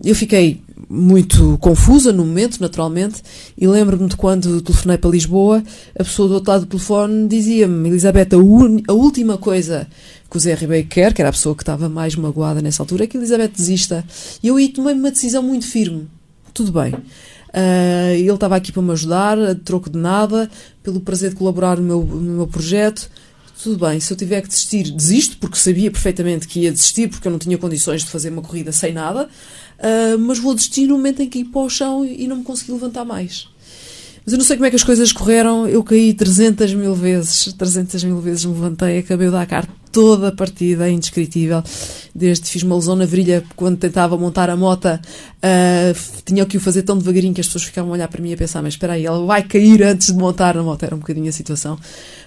eu fiquei muito confusa no momento, naturalmente, e lembro-me de quando telefonei para Lisboa, a pessoa do outro lado do telefone dizia-me, Elizabeth, a, a última coisa que o Zé Ribeiro quer, que era a pessoa que estava mais magoada nessa altura, é que Elizabeth desista. E eu aí tomei uma decisão muito firme. Tudo bem. Uh, ele estava aqui para me ajudar, a troco de nada, pelo prazer de colaborar no meu, no meu projeto. Tudo bem, se eu tiver que desistir, desisto, porque sabia perfeitamente que ia desistir, porque eu não tinha condições de fazer uma corrida sem nada, uh, mas vou desistir no momento em que ir para o chão e não me consegui levantar mais. Mas eu não sei como é que as coisas correram, eu caí 300 mil vezes, 300 mil vezes me levantei, acabei de dar toda a partida, é indescritível. Desde fiz uma lesão na virilha quando tentava montar a moto, uh, tinha que o fazer tão devagarinho que as pessoas ficavam a olhar para mim e a pensar: Mas espera aí, ela vai cair antes de montar a moto. Era um bocadinho a situação.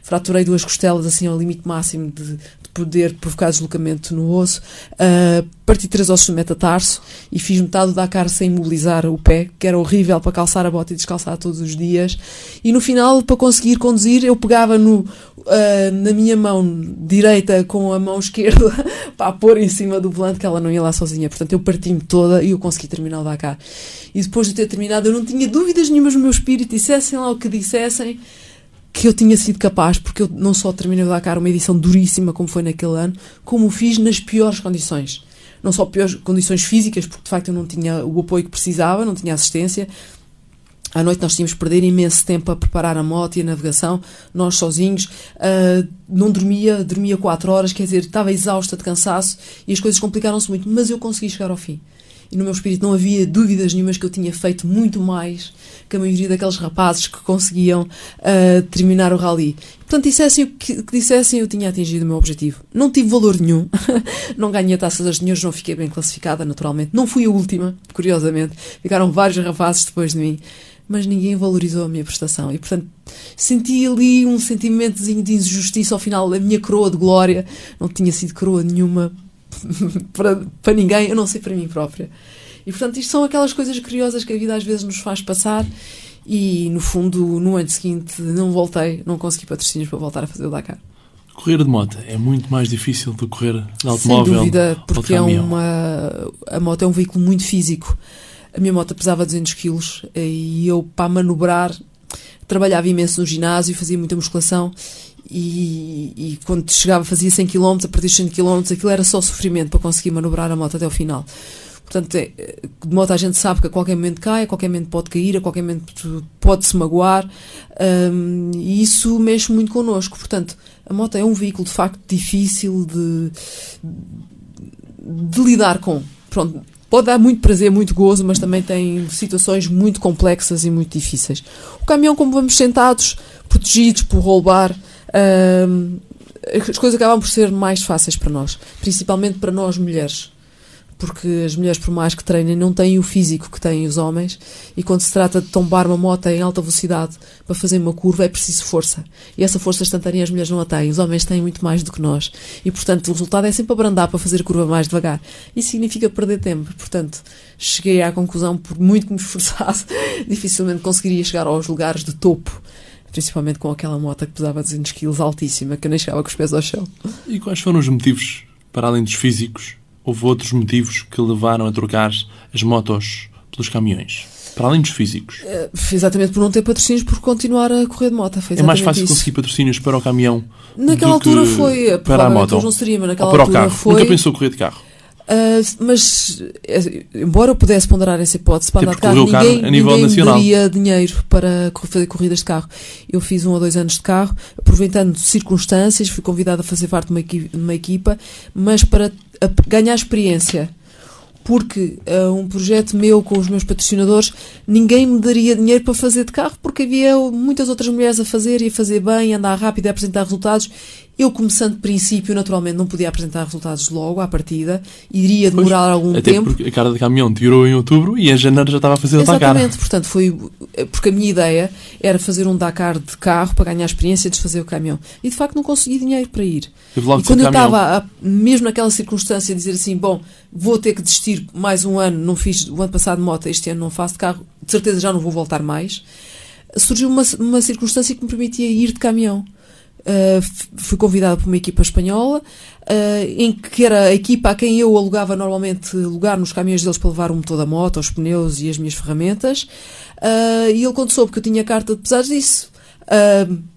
Fraturei duas costelas assim ao limite máximo de, de poder provocar deslocamento no osso. Uh, parti três ossos do metatarso e fiz metade da cara sem imobilizar o pé, que era horrível para calçar a bota e descalçar todos os dias. E no final, para conseguir conduzir, eu pegava no, uh, na minha mão direita com a mão esquerda para pôr em cima do volante, que ela não ia lá sozinha. Portanto, eu parti-me toda e eu consegui terminar o Dakar. E depois de ter terminado, eu não tinha dúvidas nenhumas no meu espírito, dissessem lá o que dissessem, que eu tinha sido capaz, porque eu não só terminei o Dakar uma edição duríssima como foi naquele ano, como o fiz nas piores condições. Não só piores condições físicas, porque de facto eu não tinha o apoio que precisava, não tinha assistência. À noite nós tínhamos que perder imenso tempo a preparar a moto e a navegação, nós sozinhos. Uh, não dormia, dormia quatro horas, quer dizer, estava exausta de cansaço e as coisas complicaram-se muito, mas eu consegui chegar ao fim e no meu espírito não havia dúvidas nenhumas que eu tinha feito muito mais que a maioria daqueles rapazes que conseguiam uh, terminar o rally. Portanto, dissessem o que, que, dissessem, eu tinha atingido o meu objetivo. Não tive valor nenhum, não ganhei a taça das senhores, não fiquei bem classificada, naturalmente. Não fui a última, curiosamente. Ficaram vários rapazes depois de mim mas ninguém valorizou a minha prestação. E, portanto, senti ali um sentimentozinho de injustiça ao final. A minha coroa de glória não tinha sido coroa nenhuma para, para ninguém, eu não sei para mim própria. E portanto, isto são aquelas coisas curiosas que a vida às vezes nos faz passar. E no fundo, no ano seguinte, não voltei, não consegui patrocínios para voltar a fazer o Dakar. Correr de moto é muito mais difícil do que correr de automóvel. Sem dúvida, porque é uma. A moto é um veículo muito físico. A minha moto pesava 200 kg e eu, para manobrar, trabalhava imenso no ginásio, fazia muita musculação e, e, quando chegava fazia 100 km, a partir de 100 km, aquilo era só sofrimento para conseguir manobrar a moto até o final. Portanto, é, de moto a gente sabe que a qualquer momento cai, a qualquer momento pode cair, a qualquer momento pode se magoar, um, e isso mexe muito connosco. Portanto, a moto é um veículo de facto difícil de, de lidar com. Pronto, pode dar muito prazer, muito gozo, mas também tem situações muito complexas e muito difíceis. O caminhão, como vamos sentados, protegidos por roll bar, as coisas acabam por ser mais fáceis para nós, principalmente para nós mulheres. Porque as mulheres, por mais que treinem, não têm o físico que têm os homens, e quando se trata de tombar uma moto em alta velocidade para fazer uma curva, é preciso força. E essa força instantânea as mulheres não a têm, os homens têm muito mais do que nós. E, portanto, o resultado é sempre abrandar para fazer a curva mais devagar. Isso significa perder tempo. Portanto, cheguei à conclusão, por muito que me esforçasse, dificilmente conseguiria chegar aos lugares de topo principalmente com aquela moto que pesava 200 kg altíssima, que eu nem chegava com os pés ao chão. E quais foram os motivos, para além dos físicos, houve outros motivos que levaram a trocar as motos pelos caminhões? Para além dos físicos. É, exatamente por não ter patrocínios, por continuar a correr de moto. é mais fácil isso. conseguir patrocínios para o caminhão. Naquela altura foi. Para a moto. não seria, mas naquela Ou para altura o carro. foi. Nunca pensou correr de carro? Uh, mas, eh, embora eu pudesse ponderar essa hipótese para andar de carro, ninguém, carro a nível ninguém nacional. daria dinheiro para fazer corridas de carro. Eu fiz um ou dois anos de carro, aproveitando circunstâncias, fui convidado a fazer parte de uma, equipa, de uma equipa mas para ganhar experiência porque uh, um projeto meu com os meus patrocinadores, ninguém me daria dinheiro para fazer de carro, porque havia muitas outras mulheres a fazer e a fazer bem, andar rápido, a apresentar resultados. Eu, começando de princípio, naturalmente não podia apresentar resultados logo à partida, iria demorar pois, algum até tempo. Porque a cara de caminhão tirou em outubro e em janeiro já estava a fazer o Dakar. Exatamente, portanto, foi eh, porque a minha ideia era fazer um Dakar de carro para ganhar experiência de fazer o caminhão. E de facto não consegui dinheiro para ir. E quando eu estava, mesmo naquela circunstância, a dizer assim: bom, vou ter que desistir mais um ano, não fiz o ano passado moto, este ano não faço de carro, de certeza já não vou voltar mais. Surgiu uma, uma circunstância que me permitia ir de caminhão. Uh, fui convidada por uma equipa espanhola, uh, em que era a equipa a quem eu alugava normalmente lugar nos caminhões deles para levar o motor da moto, os pneus e as minhas ferramentas. Uh, e ele, quando soube que eu tinha carta de pesados, disse: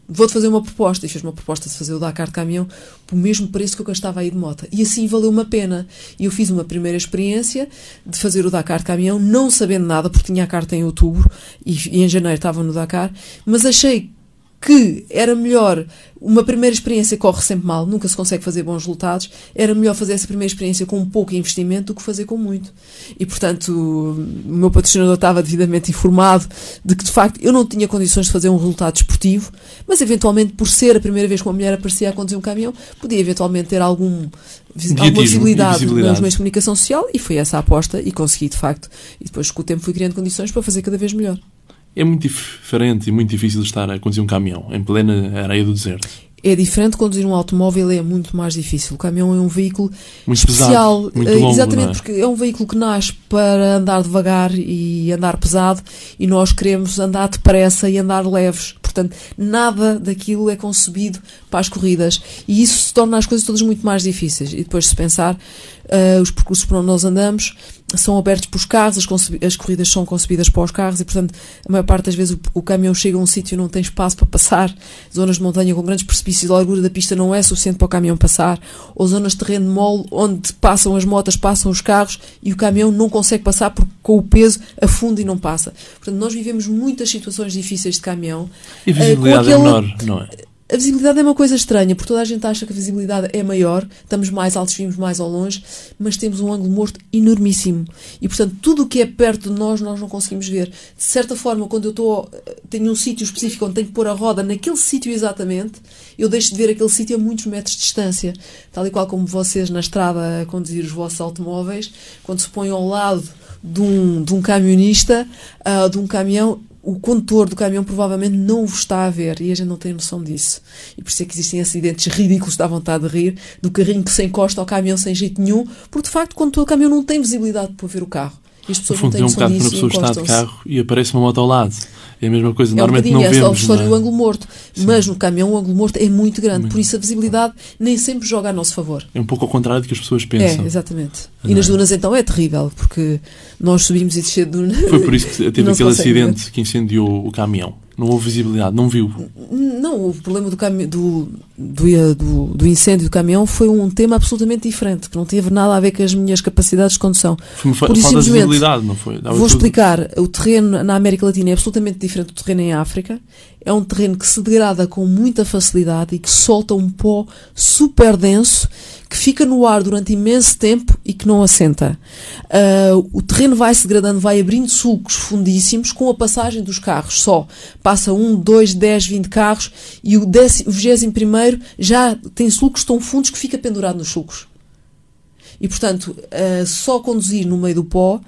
Vou-te fazer uma proposta. E fez uma proposta de fazer o Dakar de caminhão pelo mesmo preço que eu gastava aí de moto. E assim valeu uma pena. E eu fiz uma primeira experiência de fazer o Dakar de caminhão, não sabendo nada, porque tinha a carta em outubro e, e em janeiro estava no Dakar, mas achei que era melhor uma primeira experiência corre sempre mal, nunca se consegue fazer bons resultados, era melhor fazer essa primeira experiência com um pouco investimento do que fazer com muito. E portanto, o meu patrocinador estava devidamente informado de que de facto eu não tinha condições de fazer um resultado esportivo, mas eventualmente por ser a primeira vez que uma mulher aparecia a conduzir um caminhão, podia eventualmente ter algum alguma visibilidade, visibilidade nos meios de comunicação social e foi essa a aposta e consegui de facto. E depois com o tempo fui criando condições para fazer cada vez melhor é muito diferente e muito difícil estar a conduzir um caminhão em plena areia do deserto. É diferente conduzir um automóvel, é muito mais difícil. O caminhão é um veículo Muito especial, pesado, muito eh, longo, exatamente é? porque é um veículo que nasce para andar devagar e andar pesado e nós queremos andar depressa e andar leves. Portanto, nada daquilo é concebido para as corridas e isso se torna as coisas todas muito mais difíceis. E depois, se pensar, eh, os percursos por onde nós andamos são abertos para os carros, as, as corridas são concebidas para os carros e, portanto, a maior parte das vezes o, o caminhão chega a um sítio e não tem espaço para passar. Zonas de montanha com grandes precipícios, a largura da pista não é suficiente para o caminhão passar, ou zonas de terreno mole onde passam as motas, passam os carros e o caminhão não consegue passar porque com o peso afunda e não passa. Portanto, nós vivemos muitas situações difíceis de caminhão. E visibilidade é aquele- menor, não é? A visibilidade é uma coisa estranha, porque toda a gente acha que a visibilidade é maior, estamos mais altos, vimos mais ao longe, mas temos um ângulo morto enormíssimo. E, portanto, tudo o que é perto de nós, nós não conseguimos ver. De certa forma, quando eu estou, tenho um sítio específico onde tenho que pôr a roda naquele sítio exatamente, eu deixo de ver aquele sítio a muitos metros de distância. Tal e qual como vocês na estrada a conduzir os vossos automóveis, quando se põem ao lado de um, de um camionista, ah, de um caminhão, o condutor do caminhão provavelmente não vos está a ver e a gente não tem noção disso. E por isso é que existem acidentes ridículos, dá vontade de rir, do carrinho que se encosta ao caminhão sem jeito nenhum, porque de facto, quando o caminhão não tem visibilidade para ver o carro. E as pessoas não têm é um noção bocado quando a disso e pessoa está de carro e aparece uma moto ao lado. É a mesma coisa, É um normalmente bocadinho não a vemos. história não do é? ângulo morto. Mas no caminhão o ângulo morto é muito grande, por isso a visibilidade nem sempre joga a nosso favor. É um pouco ao contrário do que as pessoas pensam. É, exatamente. Não E nas é? dunas então é terrível, porque nós subimos e descer de duna. Foi por isso que teve Não aquele consegue ver. acidente que incendiou o caminhão. Não houve visibilidade, não viu. Não, o problema do, cami- do, do, do, do incêndio do caminhão foi um tema absolutamente diferente, que não teve nada a ver com as minhas capacidades de condução. Foi uma e falta de visibilidade, não foi? Dava Vou tudo- explicar. O terreno na América Latina é absolutamente diferente do terreno em África. É um terreno que se degrada com muita facilidade e que solta um pó super denso que fica no ar durante imenso tempo e que não assenta. Ah, o terreno vai se degradando, vai abrindo sulcos fundíssimos com a passagem dos carros só. Passa um, dois, dez, vinte carros e o vigésimo primeiro já tem sulcos tão fundos que fica pendurado nos sulcos. E, portanto, uh, só conduzir no meio do pó,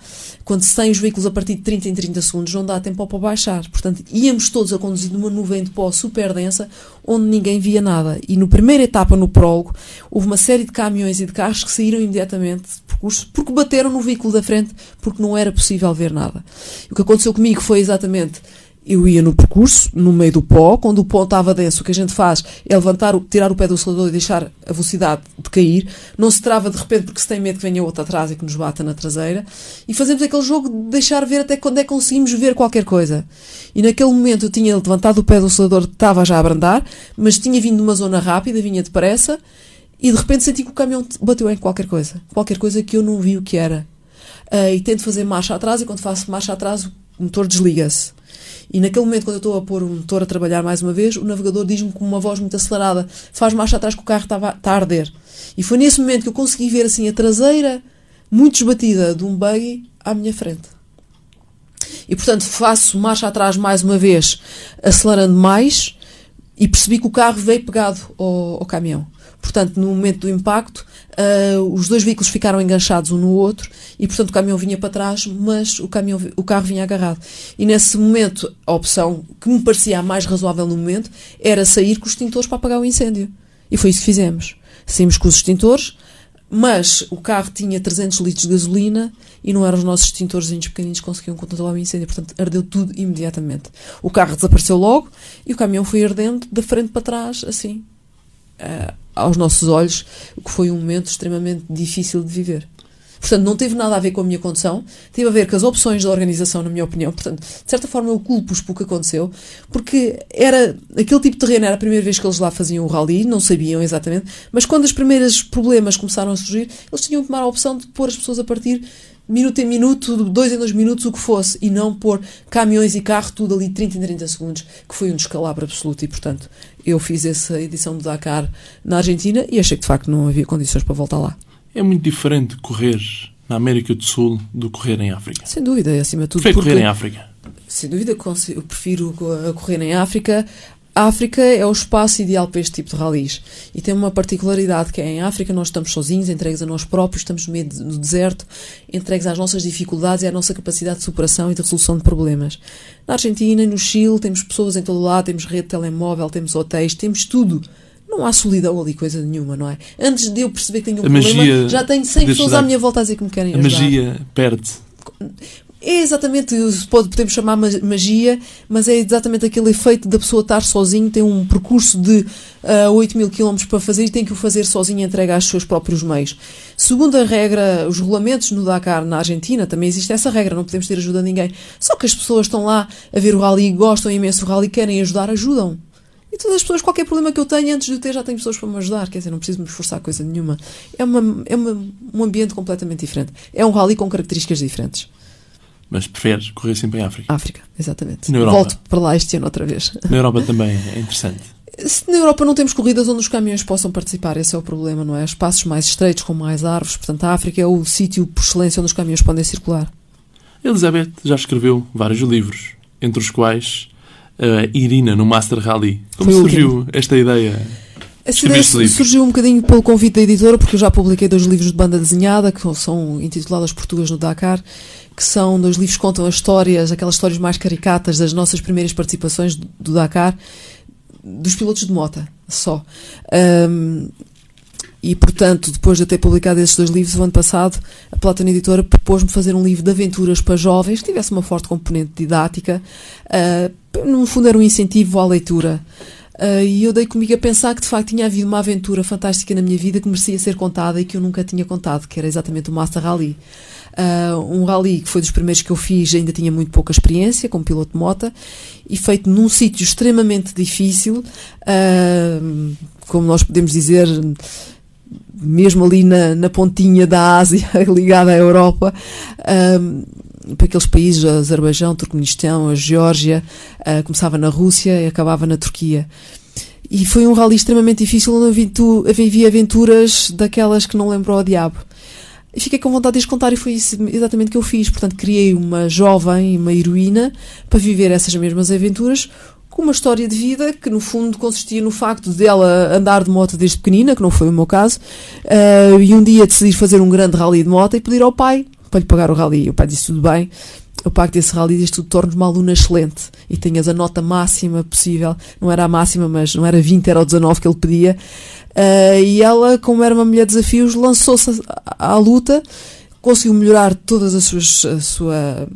quando se tem os veículos a partir de 30 em 30 segundos, não dá tempo pó baixar. Portanto, íamos todos a conduzir numa nuvem de pó super densa, onde ninguém via nada. E na primeira etapa, no prólogo, houve uma série de caminhões e de carros que saíram imediatamente de percurso, porque bateram no veículo da frente, porque não era possível ver nada. E o que aconteceu comigo foi exatamente eu ia no percurso, no meio do pó, quando o pó estava denso, o que a gente faz é levantar, tirar o pé do acelerador e deixar a velocidade de cair, não se trava de repente porque se tem medo que venha outro atrás e que nos bata na traseira, e fazemos aquele jogo de deixar ver até quando é que conseguimos ver qualquer coisa. E naquele momento eu tinha levantado o pé do acelerador, estava já a abrandar, mas tinha vindo numa zona rápida, vinha depressa, e de repente senti que o caminhão bateu em qualquer coisa, qualquer coisa que eu não vi o que era. Uh, e tento fazer marcha atrás, e quando faço marcha atrás, o motor desliga-se. E naquele momento, quando eu estou a pôr o motor a trabalhar mais uma vez, o navegador diz-me com uma voz muito acelerada: faz marcha atrás que o carro está a arder. E foi nesse momento que eu consegui ver assim a traseira muito esbatida de um buggy à minha frente. E portanto faço marcha atrás mais uma vez, acelerando mais, e percebi que o carro veio pegado ao, ao caminhão. Portanto, no momento do impacto, uh, os dois veículos ficaram enganchados um no outro e, portanto, o caminhão vinha para trás, mas o, caminhão, o carro vinha agarrado. E nesse momento, a opção que me parecia a mais razoável no momento era sair com os extintores para apagar o incêndio. E foi isso que fizemos. Saímos com os extintores, mas o carro tinha 300 litros de gasolina e não eram os nossos extintores pequeninos que conseguiam controlar o incêndio. Portanto, ardeu tudo imediatamente. O carro desapareceu logo e o caminhão foi ardendo da frente para trás, assim. Uh, aos nossos olhos, o que foi um momento extremamente difícil de viver. Portanto, não teve nada a ver com a minha condução, teve a ver com as opções da organização, na minha opinião. Portanto, de certa forma, eu culpo-os pelo que aconteceu, porque era aquele tipo de terreno, era a primeira vez que eles lá faziam o rally, não sabiam exatamente, mas quando os primeiros problemas começaram a surgir, eles tinham que tomar a opção de pôr as pessoas a partir minuto em minuto, dois em dois minutos, o que fosse, e não pôr caminhões e carro tudo ali 30 em 30 segundos, que foi um descalabro absoluto. E, portanto, eu fiz essa edição do Dakar na Argentina e achei que de facto não havia condições para voltar lá. É muito diferente correr na América do Sul do correr em África. Sem dúvida, acima de tudo. Prefiro correr em África. Sem dúvida, eu prefiro correr em África. A África é o espaço ideal para este tipo de ralis. E tem uma particularidade que é em África nós estamos sozinhos, entregues a nós próprios, estamos no meio do deserto, entregues às nossas dificuldades e à nossa capacidade de superação e de resolução de problemas. Na Argentina e no Chile temos pessoas em todo lado, temos rede de telemóvel, temos hotéis, temos tudo. não há solidão ali, coisa nenhuma, não é? Antes de eu perceber que tenho um A problema, já tenho 100 pessoas à minha volta a dizer que me querem A ajudar. magia perde. É exatamente, pode, podemos chamar ma- magia, mas é exatamente aquele efeito da pessoa estar sozinho, tem um percurso de uh, 8 mil quilómetros para fazer e tem que o fazer sozinho entrega aos seus próprios meios. Segundo a regra, os regulamentos no Dakar, na Argentina, também existe essa regra, não podemos ter ajuda de ninguém. Só que as pessoas estão lá a ver o rally, gostam imenso do rally, querem ajudar, ajudam. E todas as pessoas, qualquer problema que eu tenha, antes de o ter, já tenho pessoas para me ajudar. Quer dizer, não preciso me esforçar coisa nenhuma. É, uma, é uma, um ambiente completamente diferente. É um rally com características diferentes. Mas preferes correr sempre em África. África, exatamente. Na Europa? Volto para lá este ano outra vez. Na Europa também é interessante. Se na Europa não temos corridas onde os caminhões possam participar, esse é o problema, não é? Espaços mais estreitos, com mais árvores, portanto a África é o sítio por excelência onde os caminhões podem circular. Elizabeth já escreveu vários livros, entre os quais a Irina no Master Rally. Como surgiu esta ideia? Essa ideia surgiu um bocadinho pelo convite da editora, porque eu já publiquei dois livros de banda desenhada, que são intitulados Portugas no Dakar, que são dois livros que contam as histórias, aquelas histórias mais caricatas das nossas primeiras participações do, Dakar, dos pilotos de mota, só. Ahm, e, portanto, depois de eu ter publicado esses dois livros, o ano passado, a Platona Editora propôs-me fazer um livro de aventuras para jovens, que tivesse uma forte componente didática. ah, no fundo, era um incentivo à leitura. Ah, e eu dei comigo a pensar que de facto tinha havido uma aventura fantástica na minha vida que merecia ser contada e que eu nunca tinha contado, que era exatamente o Master Rally. Ah, um rally que foi dos primeiros que eu fiz, ainda tinha muito pouca experiência como piloto de mota e feito num sítio extremamente difícil, ah, como nós podemos dizer, mesmo ali na, na pontinha da Ásia, ligada à Europa, ahm, para aqueles países, o Azerbaijão, Turcomenistão, a Geórgia, ah, começava na Rússia e acabava na Turquia. E foi um rally extremamente difícil onde havia aventuras daquelas que não lembrou ao diabo. E fiquei com vontade de lhes contar e foi isso exatamente o que eu fiz. Portanto, criei uma jovem, uma heroína, para viver essas mesmas aventuras, com uma história de vida que, no fundo, consistia no facto dela andar de moto desde pequenina, que não foi o meu caso, eh, e um dia decidir fazer um grande rally de moto e pedir ao pai para lhe pagar o rally. O pai disse tudo bem, eu pago desse rally diz tu tornes uma aluna excelente e tenhas a nota máxima possível. Não era a máxima, mas não era 20, era o 19 que ele pedia. Eh, e ela, como era uma mulher de desafios, lançou-se à, à luta, conseguiu melhorar todas as suas, a sua,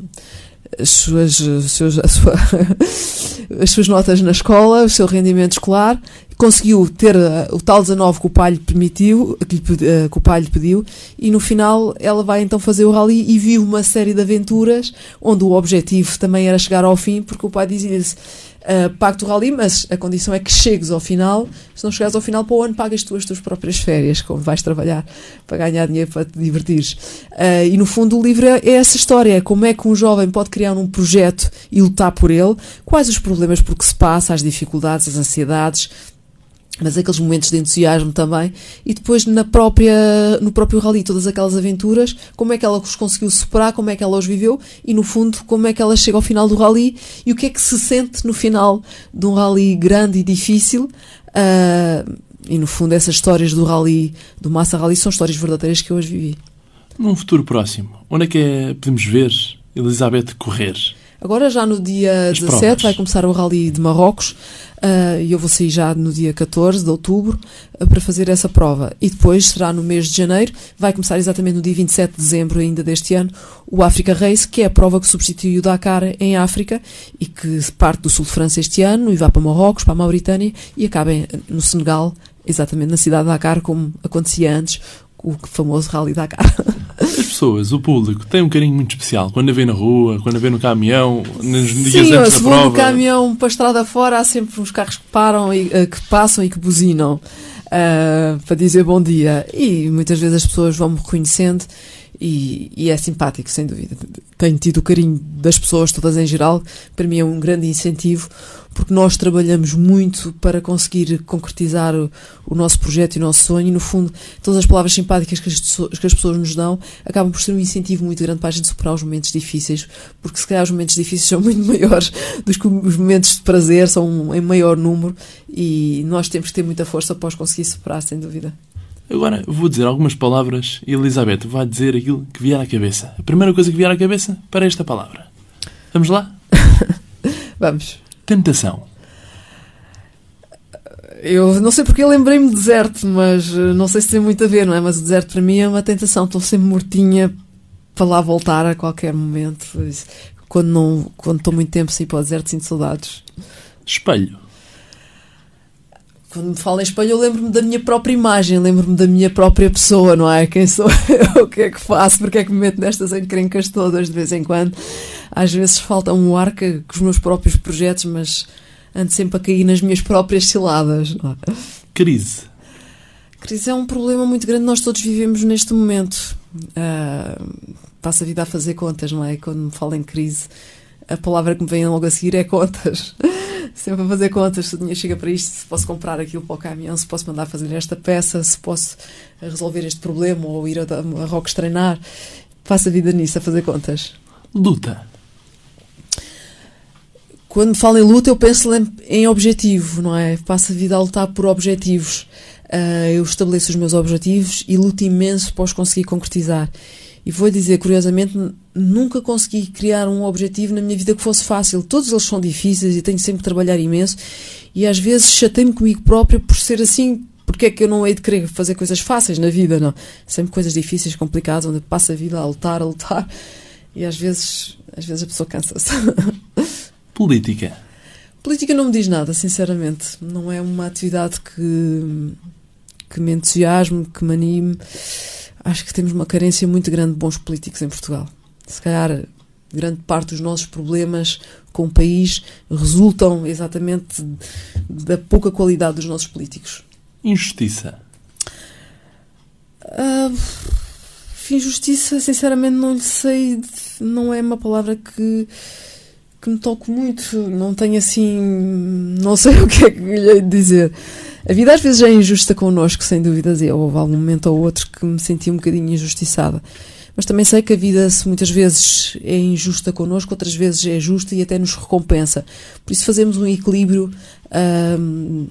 as suas, os seus- a sua- as suas notas na escola, o seu rendimento escolar, conseguiu ter eh, o tal 19 que o pai lhe permitiu, que, lhe eh, que o pai lhe pediu, e no final ela vai então fazer o rally e viu uma série de aventuras onde o objetivo também era chegar ao fim, porque o pai dizia-lhe uh, pago-te o rally, mas a condição é que chegues ao final. Se não chegares ao final para o ano, pagas tu as tuas próprias férias, como vais trabalhar para ganhar dinheiro para te divertires. Uh, e no fundo, o livro é, é essa história: é como é que um jovem pode criar um projeto e lutar por ele, quais os problemas por que se passa, as dificuldades, as ansiedades. Mas aqueles momentos de entusiasmo também, e depois na própria, no próprio rally, todas aquelas aventuras, como é que ela os conseguiu superar, como é que ela os viveu, e no fundo, como é que ela chega ao final do rally e o que é que se sente no final de um rally grande e difícil. ah, e no fundo, essas histórias do rally, do Massa Rally, são histórias verdadeiras que eu hoje vivi. Num futuro próximo, onde é que é- podemos ver Elizabeth correr? Agora, já no dia As 17, provas. vai começar o Rally de Marrocos ah, e eu vou sair já no dia 14 de outubro ah, para fazer essa prova. E depois será no mês de janeiro, vai começar exatamente no dia 27 de dezembro ainda deste ano, o Africa Race, que é a prova que substitui o Dakar em África e que parte do sul de França este ano e vai para Marrocos, para a Mauritânia e acaba no Senegal, exatamente na cidade de Dakar, como acontecia antes, o famoso Rally Dakar. As pessoas, o público, tem um carinho muito especial quando a vê na rua, quando a vê no caminhão, nos dias Sim, antes se da prova. caminhão para a estrada fora, há sempre uns carros que param e eh, que passam e que buzinam ah, para dizer bom dia. E muitas vezes as pessoas vão-me reconhecendo e, e é simpático, sem dúvida. Tenho tido o carinho das pessoas, todas em geral, para mim é um grande incentivo, porque nós trabalhamos muito para conseguir concretizar o, o nosso projeto e o nosso sonho, e no fundo, todas as palavras simpáticas que as, pessoas- que as pessoas nos dão acabam por ser um incentivo muito grande para a gente superar os momentos difíceis, porque se calhar os momentos difíceis são muito maiores do que os momentos de prazer, são em maior número, e nós temos que ter muita força para os conseguir superar, sem dúvida. Agora vou dizer algumas palavras e Elizabeth vai dizer aquilo que vier à cabeça. A primeira coisa que vier à cabeça para esta palavra. Vamos lá? Vamos. Tentação. Eu não sei porque lembrei-me de deserto, mas eh, não sei se tem muito a ver, não é? Mas o deserto para mim é uma tentação. Estou sempre mortinha para lá voltar a qualquer momento. Quando não, quando estou muito tempo sem ir para o deserto, sinto saudades. Espelho. Quando me falo em espelho, eu lembro-me da minha própria imagem, lembro-me da minha própria pessoa, não é? Quem sou eu, o que é que faço, porque é que me meto nestas encrencas todas de vez em quando. Às vezes falta um ar com os meus próprios projetos, mas ando sempre a cair nas minhas próprias ciladas. Não é? Crise. Crise é um problema muito grande, nós todos vivemos neste momento. Uh, passo a vida a fazer contas, não é? Quando me falo em crise, a palavra que me vem logo a seguir é contas. Sempre a fazer contas, se o dinheiro chega para isto, se posso comprar aquilo para o caminhão, se posso mandar fazer esta peça, se posso resolver este problema ou ir a, a Rocks treinar. Passo a vida nisso, a fazer contas. Luta. Quando falo em luta, eu penso em objetivo, não é? Passo a vida a lutar por objetivos. Uh, eu estabeleço os meus objetivos e luto imenso para os conseguir concretizar. E vou dizer, curiosamente, nunca consegui criar um objetivo na minha vida que fosse fácil. Todos eles são difíceis e tenho sempre que trabalhar imenso. E às vezes chatei-me comigo próprio por ser assim. Porque é que eu não hei de querer fazer coisas fáceis na vida, não? Sempre coisas difíceis, complicadas, onde passa a vida a lutar, a lutar. E às vezes, às vezes a pessoa cansa-se. Política. Política não me diz nada, sinceramente. Não é uma atividade que, que me entusiasme, que me anime. Acho que temos uma carência muito grande de bons políticos em Portugal. Se calhar, grande parte dos nossos problemas com o país resultam exatamente da pouca qualidade dos nossos políticos. Injustiça. Uh, injustiça, sinceramente, não lhe sei. Não é uma palavra que que me toco muito, não tenho assim, não sei o que é que lhe hei de dizer. A vida às vezes é injusta connosco, sem dúvidas, e houve algum momento ou outro que me senti um bocadinho injustiçada. Mas também sei que a vida muitas vezes é injusta connosco, outras vezes é justa e até nos recompensa. Por isso fazemos um equilíbrio hum,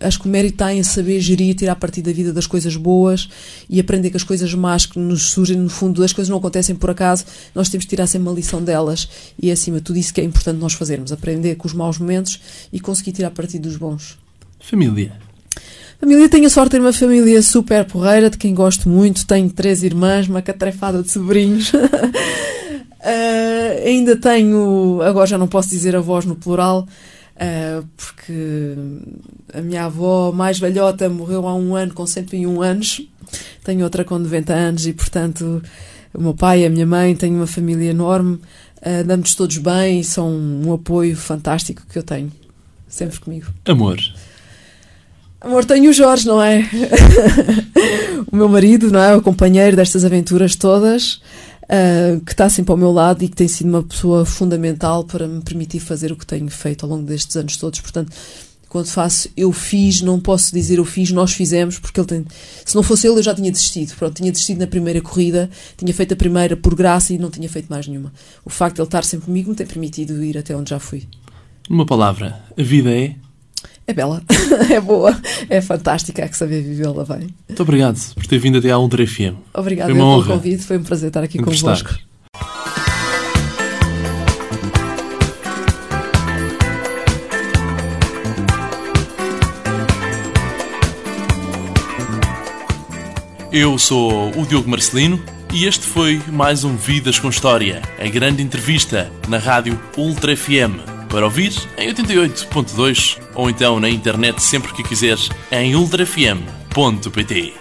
acho que o mérito está em saber gerir, tirar partido da vida das coisas boas e aprender que as coisas más que nos surgem, no fundo, as coisas não acontecem por acaso, nós temos que tirar sempre uma lição delas e acima de tudo isso que é importante nós fazermos, aprender com os maus momentos e conseguir tirar partido dos bons. Família. Família, tenho a sorte de ter uma família super porreira, de quem gosto muito. Tenho três irmãs, uma catrefada de sobrinhos. uh, ainda tenho, agora já não posso dizer avós no plural, Uh, porque a minha avó mais velhota morreu há um ano com 101 anos, tenho outra com 90 anos e, portanto, o meu pai e a minha mãe têm uma família enorme, uh, andamos todos bem e são um apoio fantástico que eu tenho, sempre comigo. Amor. Amor, tenho o Jorge, não é? o meu marido, não é? O companheiro destas aventuras todas uh, que está sempre ao meu lado e que tem sido uma pessoa fundamental para me permitir fazer o que tenho feito ao longo destes anos todos. Portanto, quando faço eu fiz, não posso dizer eu fiz, nós fizemos, porque ele tem. Se não fosse ele, eu já tinha desistido. Pronto, tinha desistido na primeira corrida, tinha feito a primeira por graça e não tinha feito mais nenhuma. O facto de ele estar sempre comigo me tem permitido ir até onde já fui. Numa palavra, a vida é é bela, é boa, é fantástica, há que saber vivê-la bem. Muito obrigado por ter vindo até à Ultra FM. Obrigado pelo honra. convite, foi um prazer estar aqui convosco. Eu sou o Diogo Marcelino e este foi mais um Vidas com História, a grande entrevista na rádio Ultra FM para ouvir em 88.2 ou então na internet sempre que quiseres em ultrafm.pt.